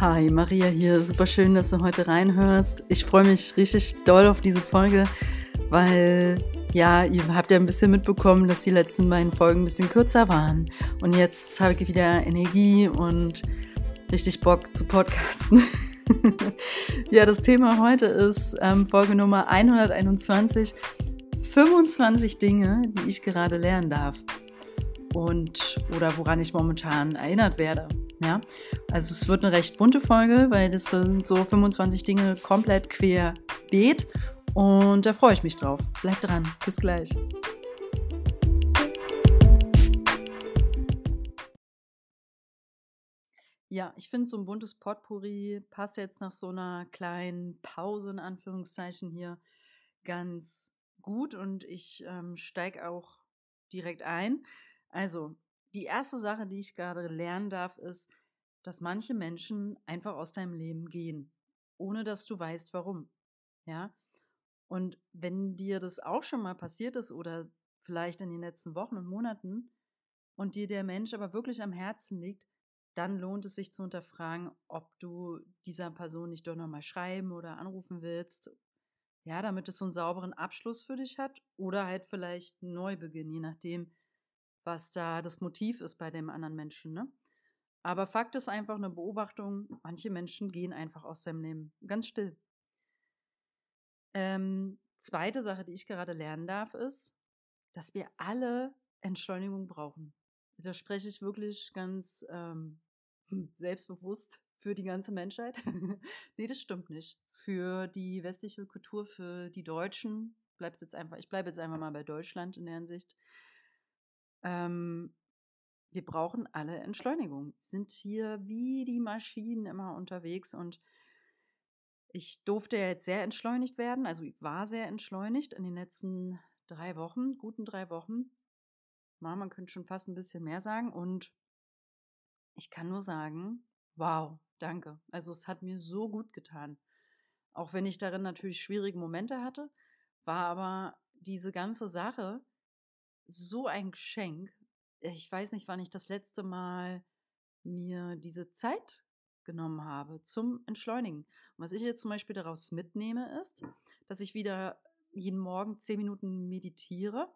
Hi, Maria hier. Super schön, dass du heute reinhörst. Ich freue mich richtig doll auf diese Folge, weil ja, ihr habt ja ein bisschen mitbekommen, dass die letzten beiden Folgen ein bisschen kürzer waren. Und jetzt habe ich wieder Energie und richtig Bock zu podcasten. ja, das Thema heute ist ähm, Folge Nummer 121. 25 Dinge, die ich gerade lernen darf. Und oder woran ich momentan erinnert werde. Ja, also es wird eine recht bunte Folge, weil das sind so 25 Dinge komplett querbeet und da freue ich mich drauf. Bleibt dran, bis gleich. Ja, ich finde so ein buntes Potpourri passt jetzt nach so einer kleinen Pause in Anführungszeichen hier ganz gut und ich ähm, steige auch direkt ein. Also, die erste Sache, die ich gerade lernen darf, ist, dass manche Menschen einfach aus deinem Leben gehen, ohne dass du weißt, warum. Ja. Und wenn dir das auch schon mal passiert ist oder vielleicht in den letzten Wochen und Monaten und dir der Mensch aber wirklich am Herzen liegt, dann lohnt es sich zu hinterfragen, ob du dieser Person nicht doch nochmal schreiben oder anrufen willst. Ja, damit es so einen sauberen Abschluss für dich hat oder halt vielleicht einen Neubeginn, je nachdem, was da das Motiv ist bei dem anderen Menschen. Ne? Aber Fakt ist einfach eine Beobachtung, manche Menschen gehen einfach aus seinem Leben ganz still. Ähm, zweite Sache, die ich gerade lernen darf, ist, dass wir alle Entschleunigung brauchen. Da spreche ich wirklich ganz ähm, selbstbewusst für die ganze Menschheit. nee, das stimmt nicht. Für die westliche Kultur, für die Deutschen, bleib's jetzt einfach, ich bleibe jetzt einfach mal bei Deutschland in der Hinsicht, ähm, wir brauchen alle Entschleunigung. Sind hier wie die Maschinen immer unterwegs und ich durfte ja jetzt sehr entschleunigt werden. Also ich war sehr entschleunigt in den letzten drei Wochen, guten drei Wochen. man könnte schon fast ein bisschen mehr sagen. Und ich kann nur sagen, wow, danke. Also es hat mir so gut getan. Auch wenn ich darin natürlich schwierige Momente hatte, war aber diese ganze Sache so ein Geschenk. Ich weiß nicht, wann ich das letzte Mal mir diese Zeit genommen habe zum Entschleunigen. Und was ich jetzt zum Beispiel daraus mitnehme, ist, dass ich wieder jeden Morgen zehn Minuten meditiere.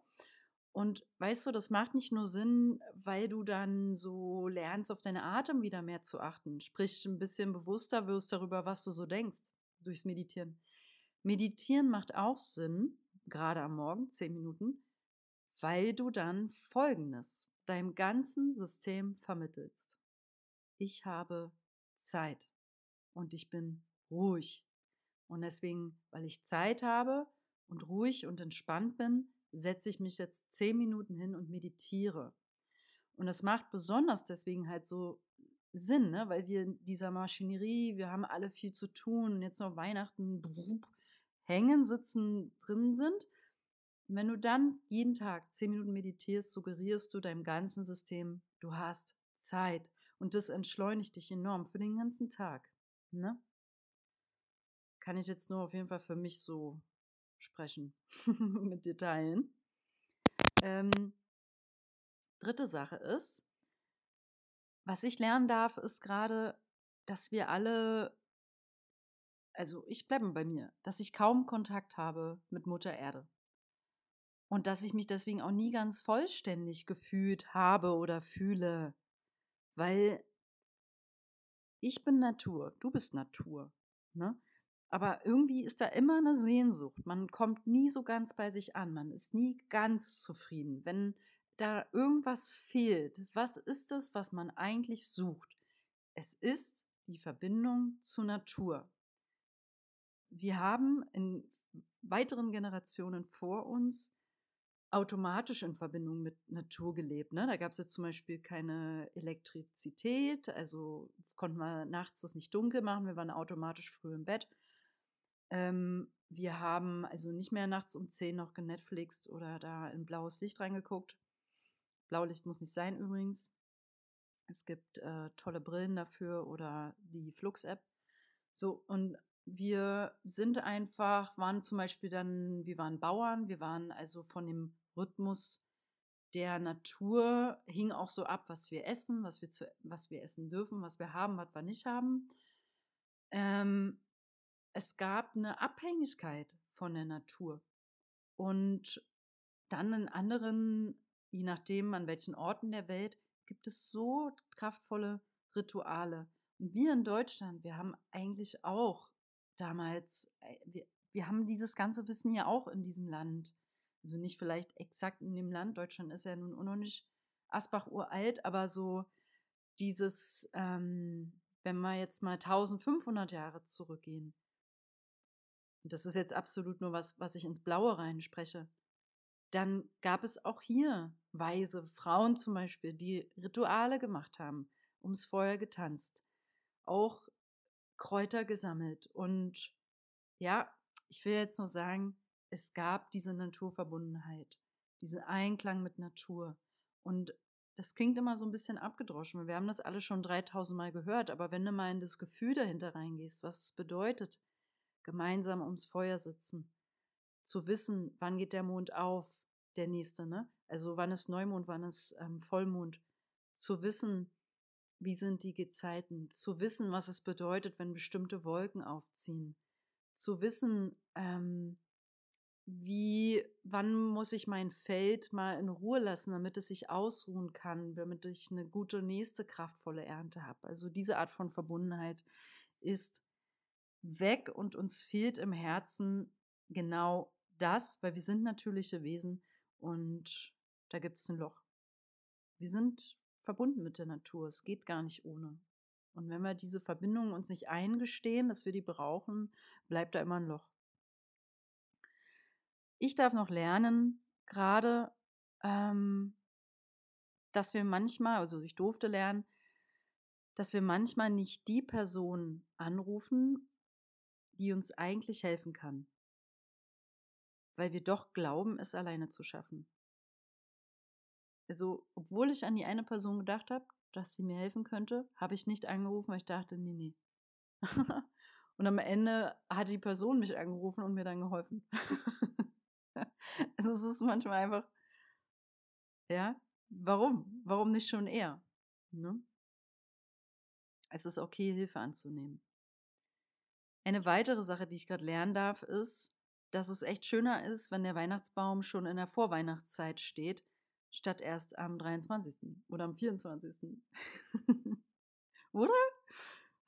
Und weißt du, das macht nicht nur Sinn, weil du dann so lernst, auf deine Atem wieder mehr zu achten. Sprich, ein bisschen bewusster wirst darüber, was du so denkst, durchs Meditieren. Meditieren macht auch Sinn, gerade am Morgen, zehn Minuten, weil du dann Folgendes deinem ganzen System vermittelst. Ich habe Zeit und ich bin ruhig. Und deswegen, weil ich Zeit habe und ruhig und entspannt bin, setze ich mich jetzt zehn Minuten hin und meditiere. Und das macht besonders deswegen halt so Sinn, ne? weil wir in dieser Maschinerie, wir haben alle viel zu tun jetzt noch Weihnachten hängen, sitzen, drin sind und wenn du dann jeden Tag zehn Minuten meditierst, suggerierst du deinem ganzen System, du hast Zeit. Und das entschleunigt dich enorm für den ganzen Tag. Ne? Kann ich jetzt nur auf jeden Fall für mich so sprechen, mit dir teilen. Ähm, dritte Sache ist, was ich lernen darf, ist gerade, dass wir alle, also ich bleibe bei mir, dass ich kaum Kontakt habe mit Mutter Erde. Und dass ich mich deswegen auch nie ganz vollständig gefühlt habe oder fühle. Weil ich bin Natur, du bist Natur. Ne? Aber irgendwie ist da immer eine Sehnsucht. Man kommt nie so ganz bei sich an. Man ist nie ganz zufrieden. Wenn da irgendwas fehlt, was ist es, was man eigentlich sucht? Es ist die Verbindung zur Natur. Wir haben in weiteren Generationen vor uns automatisch in Verbindung mit Natur gelebt. Ne? Da gab es jetzt zum Beispiel keine Elektrizität, also konnten wir nachts das nicht dunkel machen, wir waren automatisch früh im Bett. Ähm, wir haben also nicht mehr nachts um 10 noch genetflixt oder da in blaues Licht reingeguckt. Blaulicht muss nicht sein übrigens. Es gibt äh, tolle Brillen dafür oder die Flux-App. So, und wir sind einfach, waren zum Beispiel dann, wir waren Bauern, wir waren also von dem Rhythmus der Natur hing auch so ab, was wir essen, was wir, zu, was wir essen dürfen, was wir haben, was wir nicht haben. ähm, es gab eine Abhängigkeit von der Natur. Und dann in anderen, je nachdem an welchen Orten der Welt, gibt es so kraftvolle Rituale. Und wir in Deutschland, wir haben eigentlich auch damals, äh, wir, wir haben dieses ganze Wissen ja auch in diesem Land. Also nicht vielleicht exakt in dem Land, Deutschland ist ja nun auch noch nicht Asbach uralt, aber so dieses, ähm, wenn wir jetzt mal 1500 Jahre zurückgehen, das ist jetzt absolut nur was, was ich ins Blaue reinspreche, dann gab es auch hier weise Frauen zum Beispiel, die Rituale gemacht haben, ums Feuer getanzt, auch Kräuter gesammelt. Und ja, ich will jetzt nur sagen, es gab diese Naturverbundenheit, diesen Einklang mit Natur. Und das klingt immer so ein bisschen abgedroschen. Wir haben das alle schon 3000 Mal gehört, aber wenn du mal in das Gefühl dahinter reingehst, was es bedeutet, gemeinsam ums Feuer sitzen, zu wissen, wann geht der Mond auf, der nächste, ne? Also wann ist Neumond, wann ist ähm, Vollmond, zu wissen, wie sind die Gezeiten, zu wissen, was es bedeutet, wenn bestimmte Wolken aufziehen, zu wissen, ähm, wie, wann muss ich mein Feld mal in Ruhe lassen, damit es sich ausruhen kann, damit ich eine gute nächste kraftvolle Ernte habe. Also diese Art von Verbundenheit ist weg und uns fehlt im Herzen genau das, weil wir sind natürliche Wesen und da gibt es ein Loch. Wir sind verbunden mit der Natur. Es geht gar nicht ohne. Und wenn wir diese Verbindung uns nicht eingestehen, dass wir die brauchen, bleibt da immer ein Loch. Ich darf noch lernen, gerade, ähm, dass wir manchmal, also ich durfte lernen, dass wir manchmal nicht die Person anrufen, die uns eigentlich helfen kann. Weil wir doch glauben, es alleine zu schaffen. Also, obwohl ich an die eine Person gedacht habe, dass sie mir helfen könnte, habe ich nicht angerufen, weil ich dachte, nee, nee. und am Ende hat die Person mich angerufen und mir dann geholfen. also es ist manchmal einfach, ja, warum? Warum nicht schon eher? Ne? Es ist okay, Hilfe anzunehmen. Eine weitere Sache, die ich gerade lernen darf, ist, dass es echt schöner ist, wenn der Weihnachtsbaum schon in der Vorweihnachtszeit steht, statt erst am 23. oder am 24. oder?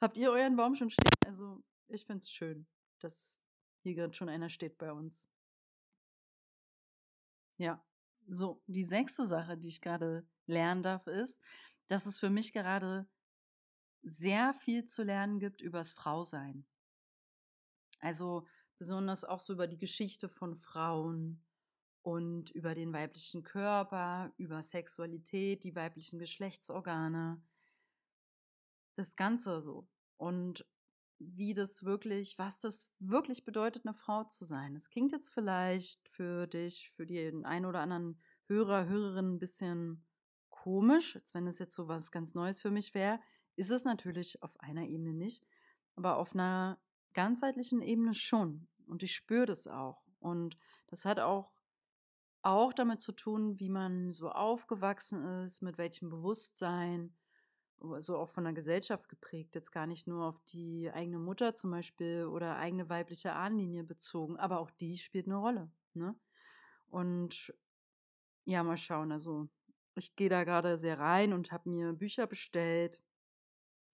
Habt ihr euren Baum schon stehen? Also, ich finde es schön, dass hier gerade schon einer steht bei uns. Ja, so, die sechste Sache, die ich gerade lernen darf, ist, dass es für mich gerade sehr viel zu lernen gibt übers Frausein. Also besonders auch so über die Geschichte von Frauen und über den weiblichen Körper, über Sexualität, die weiblichen Geschlechtsorgane. Das Ganze so. Und wie das wirklich, was das wirklich bedeutet, eine Frau zu sein. Es klingt jetzt vielleicht für dich, für den einen oder anderen Hörer, Hörerin ein bisschen komisch, als wenn es jetzt so was ganz Neues für mich wäre. Ist es natürlich auf einer Ebene nicht, aber auf einer ganzheitlichen Ebene schon. Und ich spüre das auch. Und das hat auch, auch damit zu tun, wie man so aufgewachsen ist, mit welchem Bewusstsein, so auch von der Gesellschaft geprägt, jetzt gar nicht nur auf die eigene Mutter zum Beispiel oder eigene weibliche Ahnenlinie bezogen, aber auch die spielt eine Rolle. Ne? Und ja, mal schauen. Also ich gehe da gerade sehr rein und habe mir Bücher bestellt.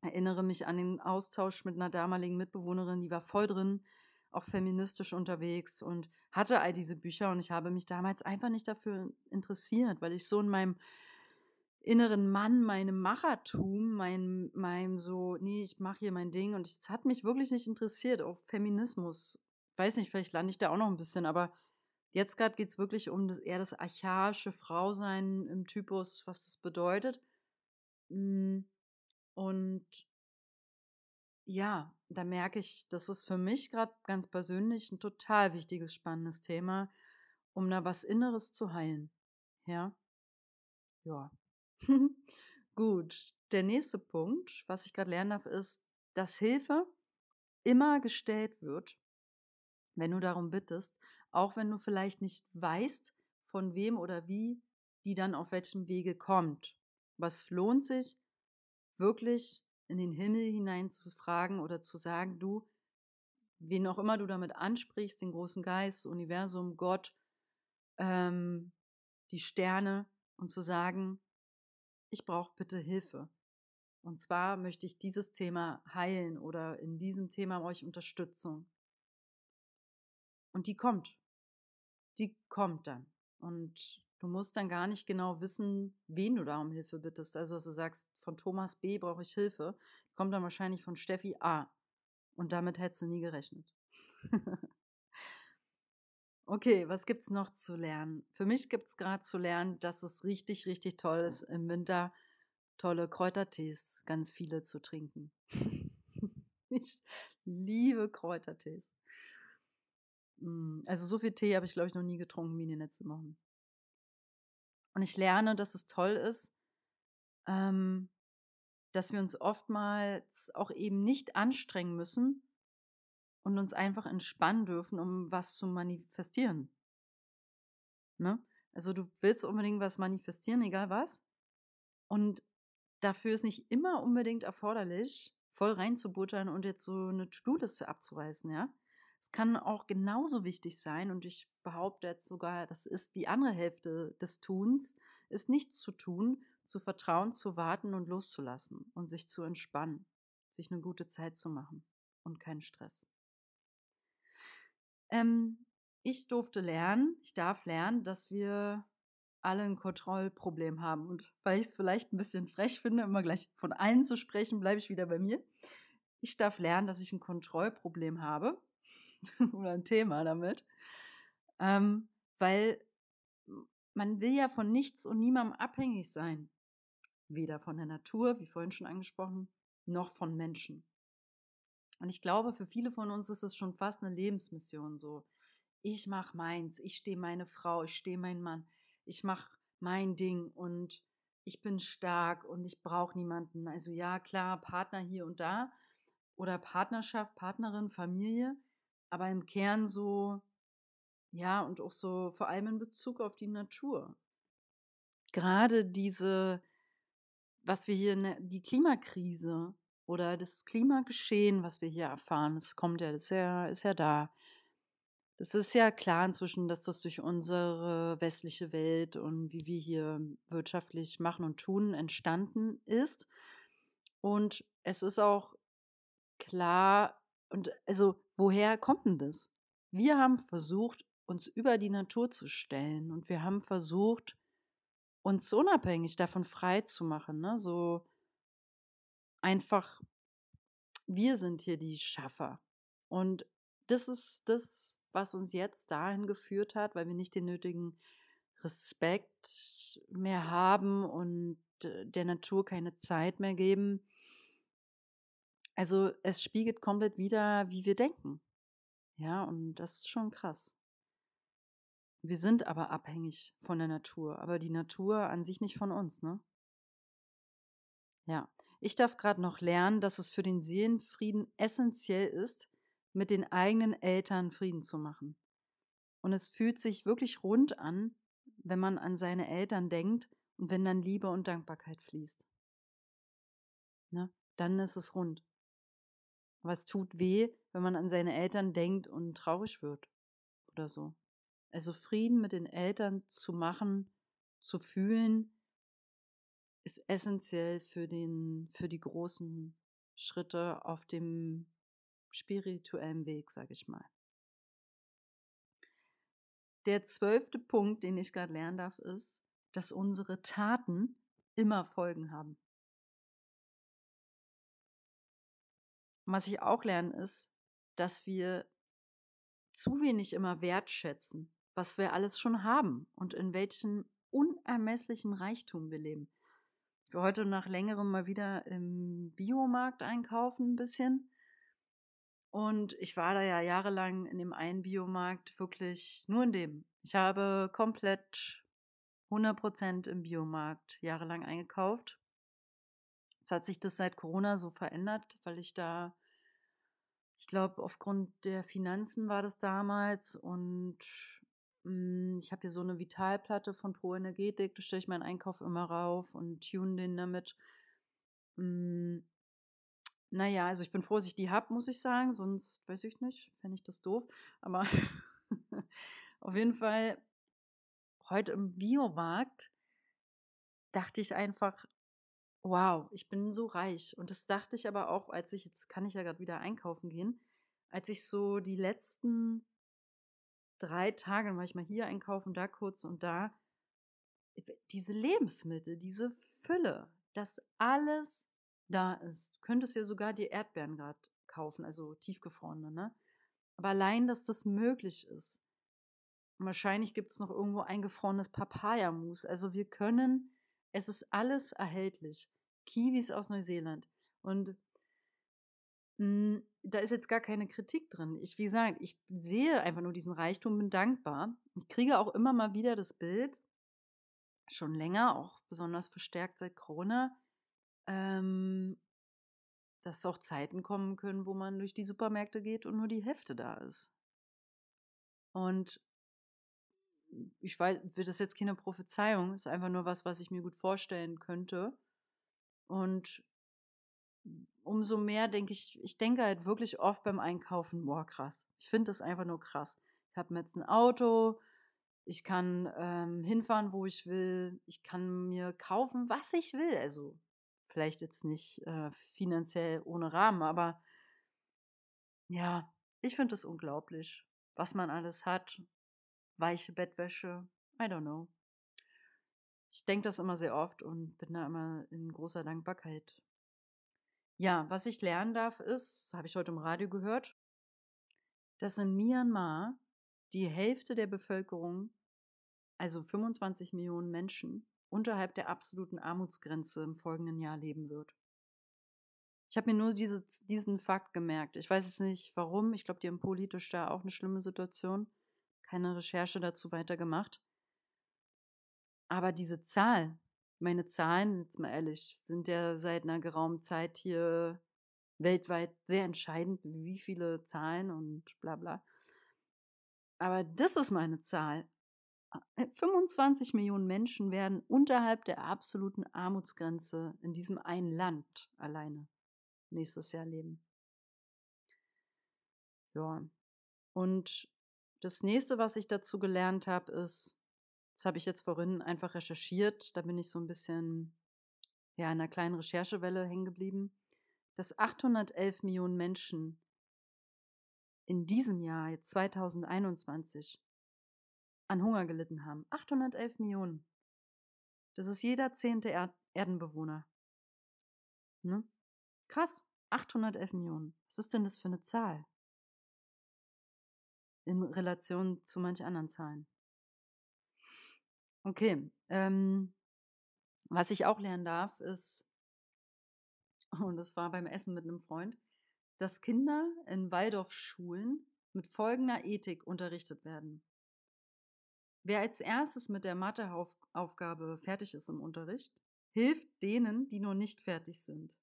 Erinnere mich an den Austausch mit einer damaligen Mitbewohnerin, die war voll drin, auch feministisch unterwegs und hatte all diese Bücher und ich habe mich damals einfach nicht dafür interessiert, weil ich so in meinem inneren Mann, meinem Machertum, meinem, meinem so, nee, ich mache hier mein Ding und es hat mich wirklich nicht interessiert, auch Feminismus. Weiß nicht, vielleicht lande ich da auch noch ein bisschen, aber jetzt gerade geht es wirklich um das, eher das archaische Frausein im Typus, was das bedeutet. Hm, und ja, da merke ich, das ist für mich gerade ganz persönlich ein total wichtiges, spannendes Thema, um da was Inneres zu heilen. Ja. Ja. Gut, der nächste Punkt, was ich gerade lernen darf, ist, dass Hilfe immer gestellt wird, wenn du darum bittest, auch wenn du vielleicht nicht weißt, von wem oder wie die dann auf welchem Wege kommt. Was lohnt sich, wirklich in den Himmel hinein zu fragen oder zu sagen, du, wen auch immer du damit ansprichst, den großen Geist, Universum, Gott, ähm, die Sterne und zu sagen, ich brauche bitte Hilfe. Und zwar möchte ich dieses Thema heilen oder in diesem Thema ich Unterstützung. Und die kommt. Die kommt dann. Und du musst dann gar nicht genau wissen, wen du da um Hilfe bittest. Also, dass du sagst, von Thomas B brauche ich Hilfe, kommt dann wahrscheinlich von Steffi A. Und damit hättest du nie gerechnet. okay, was gibt's noch zu lernen? Für mich gibt's gerade zu lernen, dass es richtig, richtig toll ist, im Winter tolle Kräutertees, ganz viele zu trinken. ich liebe Kräutertees. Mm, also so viel Tee habe ich, glaube ich, noch nie getrunken wie in den letzten Wochen. Und ich lerne, dass es toll ist, ähm, dass wir uns oftmals auch eben nicht anstrengen müssen und uns einfach entspannen dürfen, um was zu manifestieren. Ne? Also du willst unbedingt was manifestieren, egal was. Und dafür ist nicht immer unbedingt erforderlich, voll reinzubuttern und jetzt so eine To-Do-Liste abzureißen, ja. Es kann auch genauso wichtig sein und ich behaupte jetzt sogar, das ist die andere Hälfte des Tuns, ist nichts zu tun, zu vertrauen, zu warten und loszulassen und sich zu entspannen, sich eine gute Zeit zu machen und keinen Stress. Ähm, ich durfte lernen, ich darf lernen, dass wir alle ein Kontrollproblem haben. Und weil ich es vielleicht ein bisschen frech finde, immer gleich von allen zu sprechen, bleibe ich wieder bei mir. Ich darf lernen, dass ich ein Kontrollproblem habe oder ein Thema damit, ähm, weil man will ja von nichts und niemandem abhängig sein. Weder von der Natur, wie vorhin schon angesprochen, noch von Menschen. Und ich glaube, für viele von uns ist es schon fast eine Lebensmission so. Ich mache meins, ich stehe meine Frau, ich stehe mein Mann, ich mache mein Ding und ich bin stark und ich brauche niemanden. Also ja, klar, Partner hier und da oder Partnerschaft, Partnerin, Familie, aber im Kern so, ja, und auch so vor allem in Bezug auf die Natur. Gerade diese, was wir hier, die Klimakrise oder das Klimageschehen, was wir hier erfahren, das kommt ja, das ist ja, ist ja da. Das ist ja klar inzwischen, dass das durch unsere westliche Welt und wie wir hier wirtschaftlich machen und tun entstanden ist. Und es ist auch klar, und also woher kommt denn das? Wir haben versucht, uns über die Natur zu stellen und wir haben versucht, uns unabhängig davon frei zu machen. Ne? So einfach, wir sind hier die Schaffer. Und das ist das, was uns jetzt dahin geführt hat, weil wir nicht den nötigen Respekt mehr haben und der Natur keine Zeit mehr geben. Also es spiegelt komplett wieder, wie wir denken. Ja, und das ist schon krass. Wir sind aber abhängig von der Natur, aber die Natur an sich nicht von uns, ne? Ja, ich darf gerade noch lernen, dass es für den Seelenfrieden essentiell ist, mit den eigenen Eltern Frieden zu machen. Und es fühlt sich wirklich rund an, wenn man an seine Eltern denkt und wenn dann Liebe und Dankbarkeit fließt. Ne? Dann ist es rund. Aber es tut weh, wenn man an seine Eltern denkt und traurig wird oder so. Also Frieden mit den Eltern zu machen, zu fühlen, ist essentiell für, den, für die großen Schritte auf dem spirituellen Weg, sage ich mal. Der zwölfte Punkt, den ich gerade lernen darf, ist, dass unsere Taten immer Folgen haben. was ich auch lerne, ist, dass wir zu wenig immer wertschätzen, was wir alles schon haben und in welchem unermesslichen Reichtum wir leben. Ich war heute nach längerem mal wieder im Biomarkt einkaufen ein bisschen. Und ich war da ja jahrelang in dem einen Biomarkt wirklich nur in dem. Ich habe komplett 100% im Biomarkt jahrelang eingekauft. Jetzt hat sich das seit Corona so verändert, weil ich da, ich glaube, aufgrund der Finanzen war das damals und ich habe hier so eine Vitalplatte von Pro Energetik, da stelle ich meinen Einkauf immer rauf und tune den damit. Hm, naja, also ich bin froh, dass ich die habe, muss ich sagen, sonst weiß ich nicht, fände ich das doof. Aber auf jeden Fall, heute im Biomarkt dachte ich einfach, wow, ich bin so reich. Und das dachte ich aber auch, als ich, jetzt kann ich ja gerade wieder einkaufen gehen, als ich so die letzten drei Tage, dann war ich mal hier einkaufen, da kurz und da, diese Lebensmittel, diese Fülle, dass alles da ist. Du könntest ja sogar die Erdbeeren gerade kaufen, also tiefgefrorene, ne? Aber allein, dass das möglich ist. Wahrscheinlich gibt es noch irgendwo eingefrorenes Papayamus. Also wir können, es ist alles erhältlich. Kiwis aus Neuseeland. Und mh, da ist jetzt gar keine Kritik drin. Ich, wie gesagt, ich sehe einfach nur diesen Reichtum, bin dankbar. Ich kriege auch immer mal wieder das Bild, schon länger, auch besonders verstärkt seit Corona, ähm, dass auch Zeiten kommen können, wo man durch die Supermärkte geht und nur die Hälfte da ist. Und ich weiß, wird das jetzt keine Prophezeiung, ist einfach nur was, was ich mir gut vorstellen könnte. Und umso mehr denke ich, ich denke halt wirklich oft beim Einkaufen, boah, krass. Ich finde das einfach nur krass. Ich habe jetzt ein Auto, ich kann ähm, hinfahren, wo ich will, ich kann mir kaufen, was ich will. Also vielleicht jetzt nicht äh, finanziell ohne Rahmen, aber ja, ich finde das unglaublich, was man alles hat. Weiche Bettwäsche, I don't know. Ich denke das immer sehr oft und bin da immer in großer Dankbarkeit ja, was ich lernen darf, ist, habe ich heute im Radio gehört, dass in Myanmar die Hälfte der Bevölkerung, also 25 Millionen Menschen, unterhalb der absoluten Armutsgrenze im folgenden Jahr leben wird. Ich habe mir nur diese, diesen Fakt gemerkt. Ich weiß jetzt nicht warum. Ich glaube, die haben politisch da auch eine schlimme Situation. Keine Recherche dazu weiter gemacht. Aber diese Zahl, meine Zahlen, jetzt mal ehrlich, sind ja seit einer geraumen Zeit hier weltweit sehr entscheidend, wie viele Zahlen und bla bla. Aber das ist meine Zahl. 25 äh, Millionen Menschen werden unterhalb der absoluten Armutsgrenze in diesem einen Land alleine nächstes Jahr leben. Ja. Und das nächste, was ich dazu gelernt habe, ist, das habe ich jetzt vorhin einfach recherchiert. Da bin ich so ein bisschen ja, in einer kleinen Recherchewelle hängen geblieben, dass 811 Millionen Menschen in diesem Jahr, jetzt 2021, an Hunger gelitten haben. 811 Millionen. Das ist jeder zehnte er Erdenbewohner. Ne? Krass, 811 Millionen. Was ist denn das für eine Zahl? In Relation zu manch anderen Zahlen. Okay. Ähm, was ich auch lernen darf, ist, und das war beim Essen mit einem Freund, dass Kinder in Waldorfschulen mit folgender Ethik unterrichtet werden. Wer als erstes mit der Matheaufgabe fertig ist im Unterricht, hilft denen, die noch nicht fertig sind.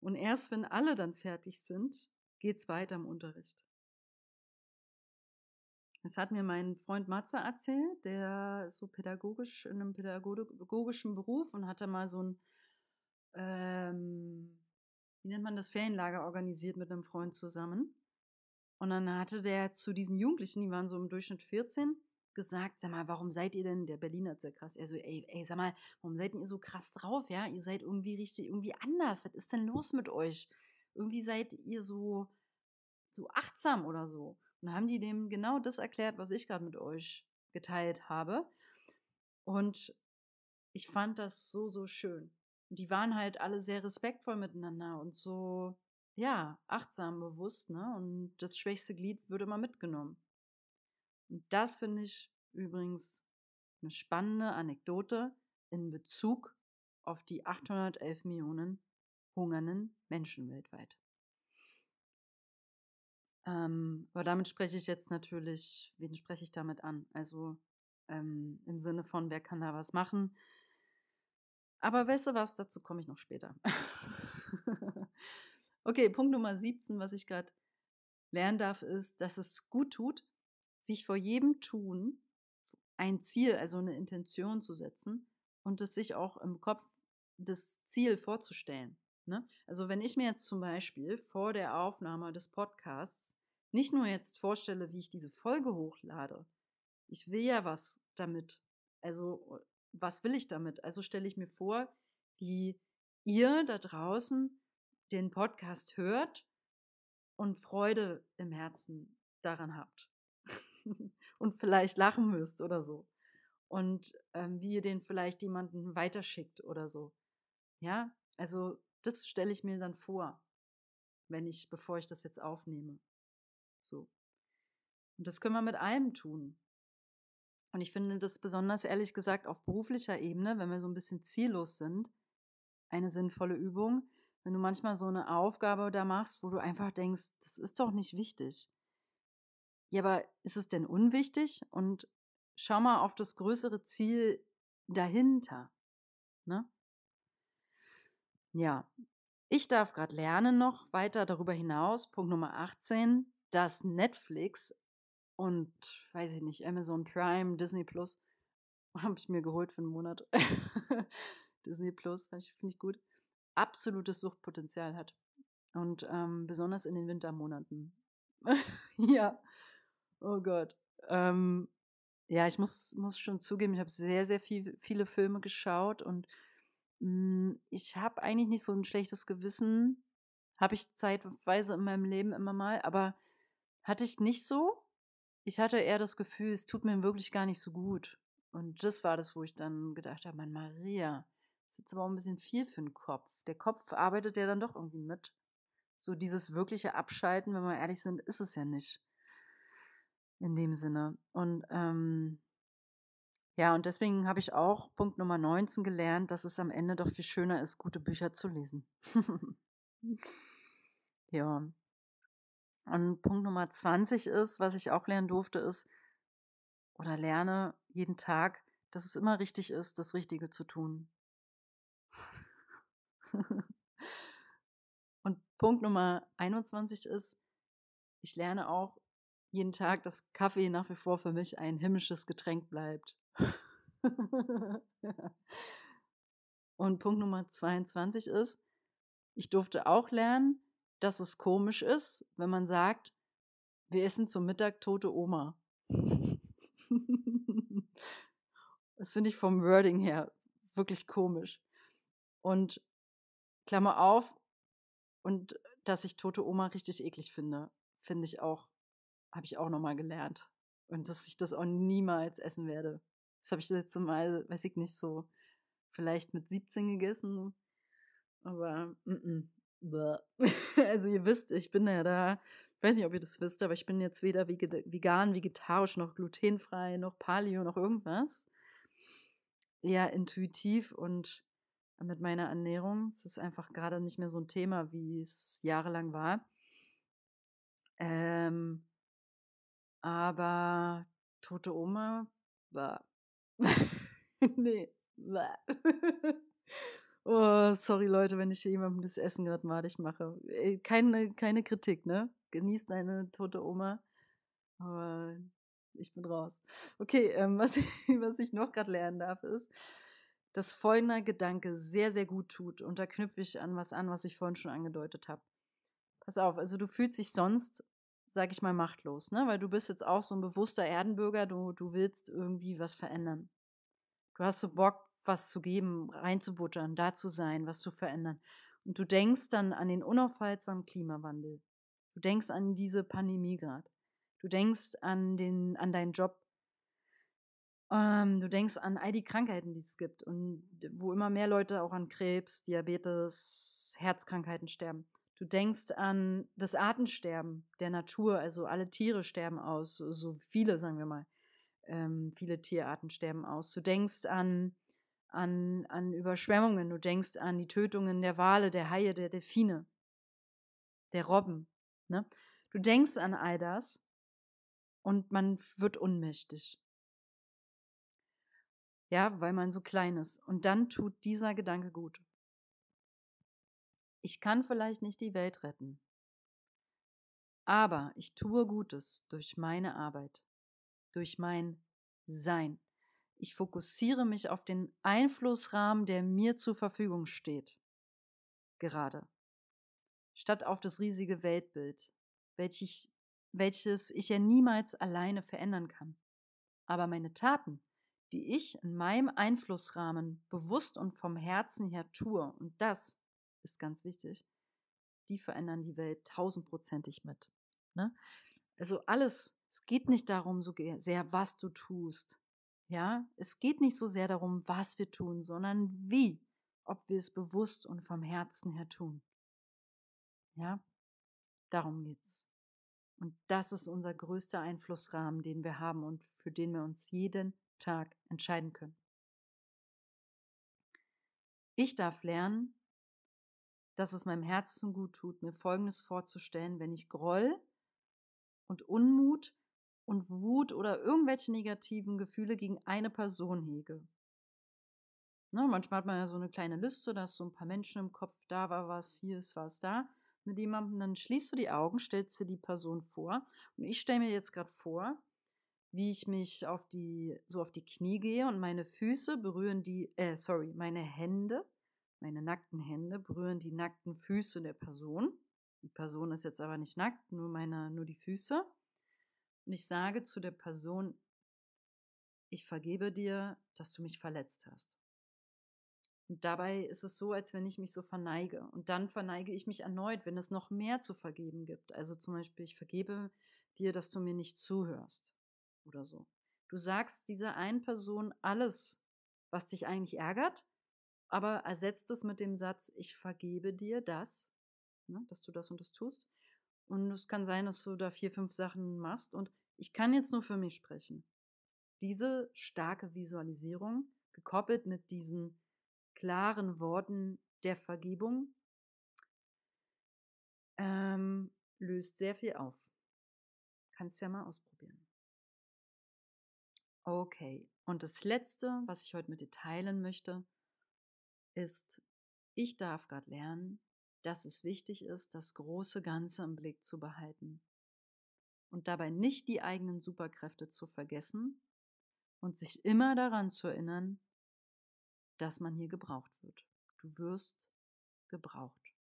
Und erst wenn alle dann fertig sind, geht's weiter im Unterricht. Das hat mir mein Freund Matze erzählt, der ist so pädagogisch in einem pädagogischen Beruf und hatte mal so ein, ähm, wie nennt man das, Ferienlager organisiert mit einem Freund zusammen. Und dann hatte der zu diesen Jugendlichen, die waren so im Durchschnitt 14, gesagt, sag mal, warum seid ihr denn, der Berliner ist sehr krass, er so, ey, ey, sag mal, warum seid ihr so krass drauf, ja? Ihr seid irgendwie richtig, irgendwie anders. Was ist denn los mit euch? Irgendwie seid ihr so, so achtsam oder so. Und haben die dem genau das erklärt, was ich gerade mit euch geteilt habe. Und ich fand das so, so schön. Und die waren halt alle sehr respektvoll miteinander und so, ja, achtsam, bewusst, ne? Und das schwächste Glied würde immer mitgenommen. Und das finde ich übrigens eine spannende Anekdote in Bezug auf die 811 Millionen hungernden Menschen weltweit. Ähm, aber damit spreche ich jetzt natürlich, wen spreche ich damit an? Also ähm, im Sinne von, wer kann da was machen? Aber weißt du was, dazu komme ich noch später. okay, Punkt Nummer 17, was ich gerade lernen darf, ist, dass es gut tut, sich vor jedem Tun ein Ziel, also eine Intention zu setzen und es sich auch im Kopf das Ziel vorzustellen. Ne? Also wenn ich mir jetzt zum Beispiel vor der Aufnahme des Podcasts nicht nur jetzt vorstelle, wie ich diese Folge hochlade, ich will ja was damit. Also was will ich damit? Also stelle ich mir vor, wie ihr da draußen den Podcast hört und Freude im Herzen daran habt. und vielleicht lachen müsst oder so. Und ähm, wie ihr den vielleicht jemanden weiterschickt oder so. Ja, also das stelle ich mir dann vor, wenn ich, bevor ich das jetzt aufnehme. So. Und das können wir mit allem tun. Und ich finde das besonders ehrlich gesagt auf beruflicher Ebene, wenn wir so ein bisschen ziellos sind, eine sinnvolle Übung, wenn du manchmal so eine Aufgabe da machst, wo du einfach denkst, das ist doch nicht wichtig. Ja, aber ist es denn unwichtig? Und schau mal auf das größere Ziel dahinter. Ne? Ja, ich darf gerade lernen noch weiter darüber hinaus. Punkt Nummer 18, dass Netflix und, weiß ich nicht, Amazon Prime, Disney Plus, habe ich mir geholt für einen Monat. Disney Plus, finde ich, gut, absolutes Suchtpotenzial hat. Und ähm, besonders in den Wintermonaten. ja, oh Gott. Ähm, ja, ich muss, muss schon zugeben, ich habe sehr, sehr viel, viele Filme geschaut und ich habe eigentlich nicht so ein schlechtes Gewissen. Habe ich zeitweise in meinem Leben immer mal, aber hatte ich nicht so. Ich hatte eher das Gefühl, es tut mir wirklich gar nicht so gut. Und das war das, wo ich dann gedacht habe, Mann, Maria, ist jetzt aber auch ein bisschen viel für den Kopf. Der Kopf arbeitet ja dann doch irgendwie mit. So dieses wirkliche Abschalten, wenn wir ehrlich sind, ist es ja nicht. In dem Sinne. Und ähm, ja, und deswegen habe ich auch Punkt Nummer 19 gelernt, dass es am Ende doch viel schöner ist, gute Bücher zu lesen. ja. Und Punkt Nummer 20 ist, was ich auch lernen durfte, ist, oder lerne jeden Tag, dass es immer richtig ist, das Richtige zu tun. Und Punkt Nummer 21 ist, ich lerne auch jeden Tag, dass Kaffee nach wie vor für mich ein himmlisches Getränk bleibt. Und Punkt Nummer 22 ist, ich durfte auch lernen, dass es komisch ist, wenn man sagt, wir essen zum Mittag tote Oma. das finde ich vom Wording her wirklich komisch. Und Klammer auf, und dass ich tote Oma richtig eklig finde, finde ich auch, habe ich auch nochmal gelernt. Und dass ich das auch niemals essen werde. Das habe ich das letzte Mal, weiß ich nicht, so vielleicht mit 17 gegessen. Aber, mm -mm. also ihr wisst, ich bin ja da, ich weiß nicht, ob ihr das wisst, aber ich bin jetzt weder vegan, vegetarisch, noch glutenfrei, noch Paleo, noch irgendwas. Eher intuitiv und mit meiner Ernährung. Es ist einfach gerade nicht mehr so ein Thema, wie es jahrelang war. Ähm, aber tote Oma war. nee. oh, sorry Leute, wenn ich hier jemandem das Essen gerade madig mache. Keine, keine Kritik, ne? Genießt deine tote Oma. Aber ich bin raus. Okay, ähm, was, ich, was ich noch gerade lernen darf, ist, dass folgender Gedanke sehr, sehr gut tut. Und da knüpfe ich an was an, was ich vorhin schon angedeutet habe. Pass auf, also du fühlst dich sonst, sag ich mal, machtlos, ne? Weil du bist jetzt auch so ein bewusster Erdenbürger, du, du willst irgendwie was verändern. Du hast so Bock, was zu geben, reinzubuttern, da zu sein, was zu verändern. Und du denkst dann an den unaufhaltsamen Klimawandel. Du denkst an diese Pandemie gerade. Du denkst an den, an deinen Job, ähm, du denkst an all die Krankheiten, die es gibt und wo immer mehr Leute auch an Krebs, Diabetes, Herzkrankheiten sterben. Du denkst an das Artensterben der Natur, also alle Tiere sterben aus, so viele, sagen wir mal. Ähm, viele Tierarten sterben aus. Du denkst an, an, an Überschwemmungen, du denkst an die Tötungen der Wale, der Haie, der Delfine, der Robben. Ne? Du denkst an all das und man wird ohnmächtig. Ja, weil man so klein ist. Und dann tut dieser Gedanke gut. Ich kann vielleicht nicht die Welt retten, aber ich tue Gutes durch meine Arbeit, durch mein Sein. Ich fokussiere mich auf den Einflussrahmen, der mir zur Verfügung steht. gerade. Statt auf das riesige Weltbild, welches, welches ich ja niemals alleine verändern kann. Aber meine Taten, die ich in meinem Einflussrahmen bewusst und vom Herzen her tue, und das ist ganz wichtig, die verändern die Welt tausendprozentig mit. Ne? Also alles, es geht nicht darum so sehr, was du tust. Ja, es geht nicht so sehr darum, was wir tun, sondern wie, ob wir es bewusst und vom Herzen her tun. Ja, darum geht's. Und das ist unser größter Einflussrahmen, den wir haben und für den wir uns jeden Tag entscheiden können. Ich darf lernen, dass es meinem Herzen gut tut, mir Folgendes vorzustellen, wenn ich Groll und Unmut und Wut oder irgendwelche negativen Gefühle gegen eine Person hege. Ne, manchmal hat man ja so eine kleine Liste, da ist so ein paar Menschen im Kopf, da war was, hier ist was, da mit jemandem, dann schließt du die Augen, stellst dir die Person vor. Und ich stelle mir jetzt gerade vor, wie ich mich auf die, so auf die Knie gehe und meine Füße berühren die, äh, sorry, meine Hände meine nackten Hände berühren die nackten Füße der Person. Die Person ist jetzt aber nicht nackt, nur meine, nur die Füße. Und ich sage zu der Person, ich vergebe dir, dass du mich verletzt hast. Und dabei ist es so, als wenn ich mich so verneige. Und dann verneige ich mich erneut, wenn es noch mehr zu vergeben gibt. Also zum Beispiel, ich vergebe dir, dass du mir nicht zuhörst. Oder so. Du sagst dieser einen Person alles, was dich eigentlich ärgert, aber ersetzt es mit dem Satz, ich vergebe dir das, ne, dass du das und das tust. Und es kann sein, dass du da vier, fünf Sachen machst. Und ich kann jetzt nur für mich sprechen. Diese starke Visualisierung, gekoppelt mit diesen klaren Worten der Vergebung, ähm, löst sehr viel auf. Kannst ja mal ausprobieren. Okay, und das Letzte, was ich heute mit dir teilen möchte, ist, ich darf gerade lernen, dass es wichtig ist, das große Ganze im Blick zu behalten und dabei nicht die eigenen Superkräfte zu vergessen und sich immer daran zu erinnern, dass man hier gebraucht wird. Du wirst gebraucht.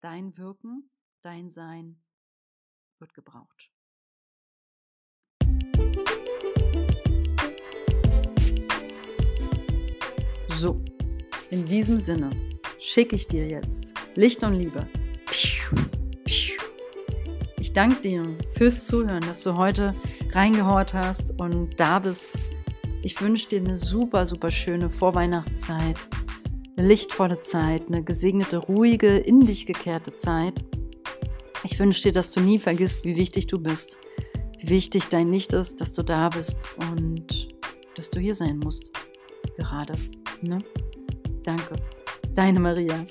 Dein Wirken, dein Sein wird gebraucht. So, in diesem Sinne schicke ich dir jetzt Licht und Liebe. Ich danke dir fürs Zuhören, dass du heute reingehört hast und da bist. Ich wünsche dir eine super, super schöne Vorweihnachtszeit, eine lichtvolle Zeit, eine gesegnete, ruhige, in dich gekehrte Zeit. Ich wünsche dir, dass du nie vergisst, wie wichtig du bist, wie wichtig dein Licht ist, dass du da bist und dass du hier sein musst. Gerade. Ne? Danke. Deine Maria.